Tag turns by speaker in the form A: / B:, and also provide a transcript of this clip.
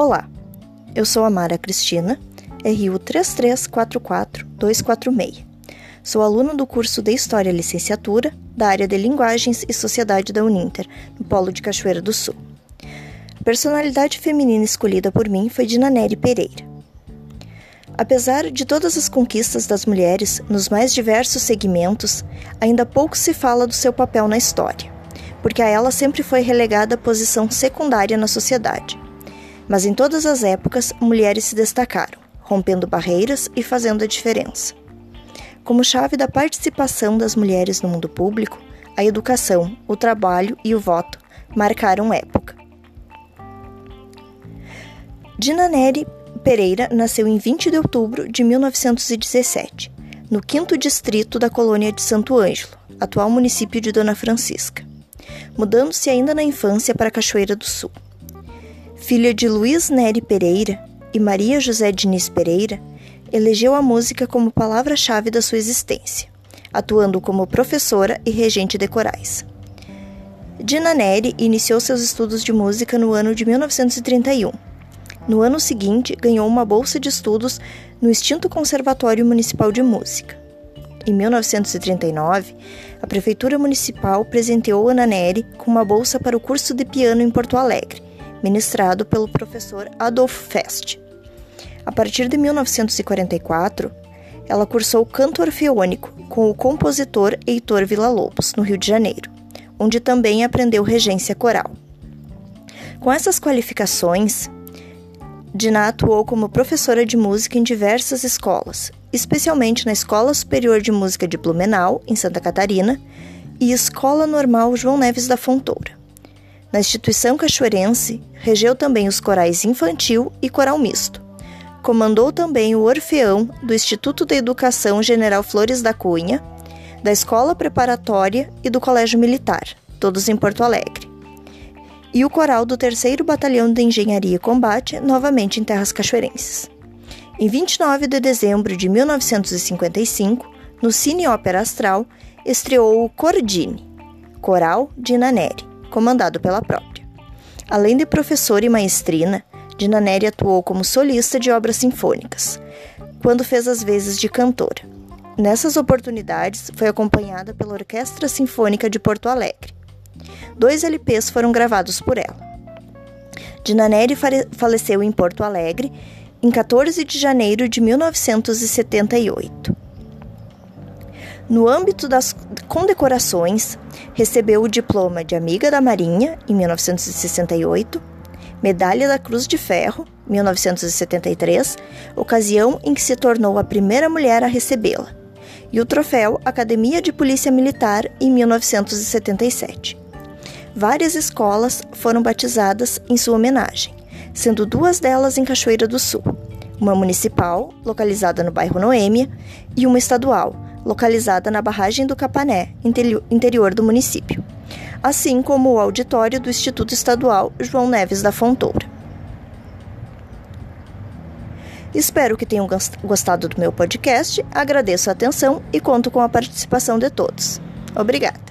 A: Olá, eu sou a Mara Cristina, RU 3344246. Sou aluna do curso de História Licenciatura da área de Linguagens e Sociedade da Uninter, no Polo de Cachoeira do Sul. A personalidade feminina escolhida por mim foi Dina Nery Pereira. Apesar de todas as conquistas das mulheres nos mais diversos segmentos, ainda pouco se fala do seu papel na história, porque a ela sempre foi relegada a posição secundária na sociedade. Mas em todas as épocas, mulheres se destacaram, rompendo barreiras e fazendo a diferença. Como chave da participação das mulheres no mundo público, a educação, o trabalho e o voto marcaram época. Dina Neri Pereira nasceu em 20 de outubro de 1917, no quinto distrito da colônia de Santo Ângelo, atual município de Dona Francisca, mudando-se ainda na infância para Cachoeira do Sul. Filha de Luiz Neri Pereira e Maria José Diniz Pereira, elegeu a música como palavra-chave da sua existência, atuando como professora e regente de corais. Dina Neri iniciou seus estudos de música no ano de 1931 no ano seguinte, ganhou uma bolsa de estudos no extinto Conservatório Municipal de Música. Em 1939, a Prefeitura Municipal presenteou Ana Neri com uma bolsa para o curso de piano em Porto Alegre, ministrado pelo professor Adolf Fest. A partir de 1944, ela cursou canto orfeônico com o compositor Heitor Villa-Lobos, no Rio de Janeiro, onde também aprendeu regência coral. Com essas qualificações, Diná atuou como professora de música em diversas escolas, especialmente na Escola Superior de Música de Blumenau, em Santa Catarina, e Escola Normal João Neves da Fontoura. Na instituição cachoeirense, regeu também os corais infantil e coral misto. Comandou também o Orfeão do Instituto de Educação General Flores da Cunha, da Escola Preparatória e do Colégio Militar, todos em Porto Alegre e o coral do 3 Batalhão de Engenharia e Combate, novamente em terras cachoeirenses. Em 29 de dezembro de 1955, no Cine Ópera Astral, estreou o Cordine, coral de Naneri, comandado pela própria. Além de professora e maestrina, Dinaneri atuou como solista de obras sinfônicas, quando fez as vezes de cantora. Nessas oportunidades, foi acompanhada pela Orquestra Sinfônica de Porto Alegre, Dois LPs foram gravados por ela. Dinaneri faleceu em Porto Alegre em 14 de janeiro de 1978. No âmbito das condecorações, recebeu o diploma de Amiga da Marinha, em 1968, Medalha da Cruz de Ferro, 1973, ocasião em que se tornou a primeira mulher a recebê-la, e o troféu Academia de Polícia Militar, em 1977 várias escolas foram batizadas em sua homenagem, sendo duas delas em Cachoeira do Sul, uma municipal, localizada no bairro Noêmia, e uma estadual, localizada na barragem do Capané, interior do município, assim como o auditório do Instituto Estadual João Neves da Fontoura. Espero que tenham gostado do meu podcast, agradeço a atenção e conto com a participação de todos. Obrigada!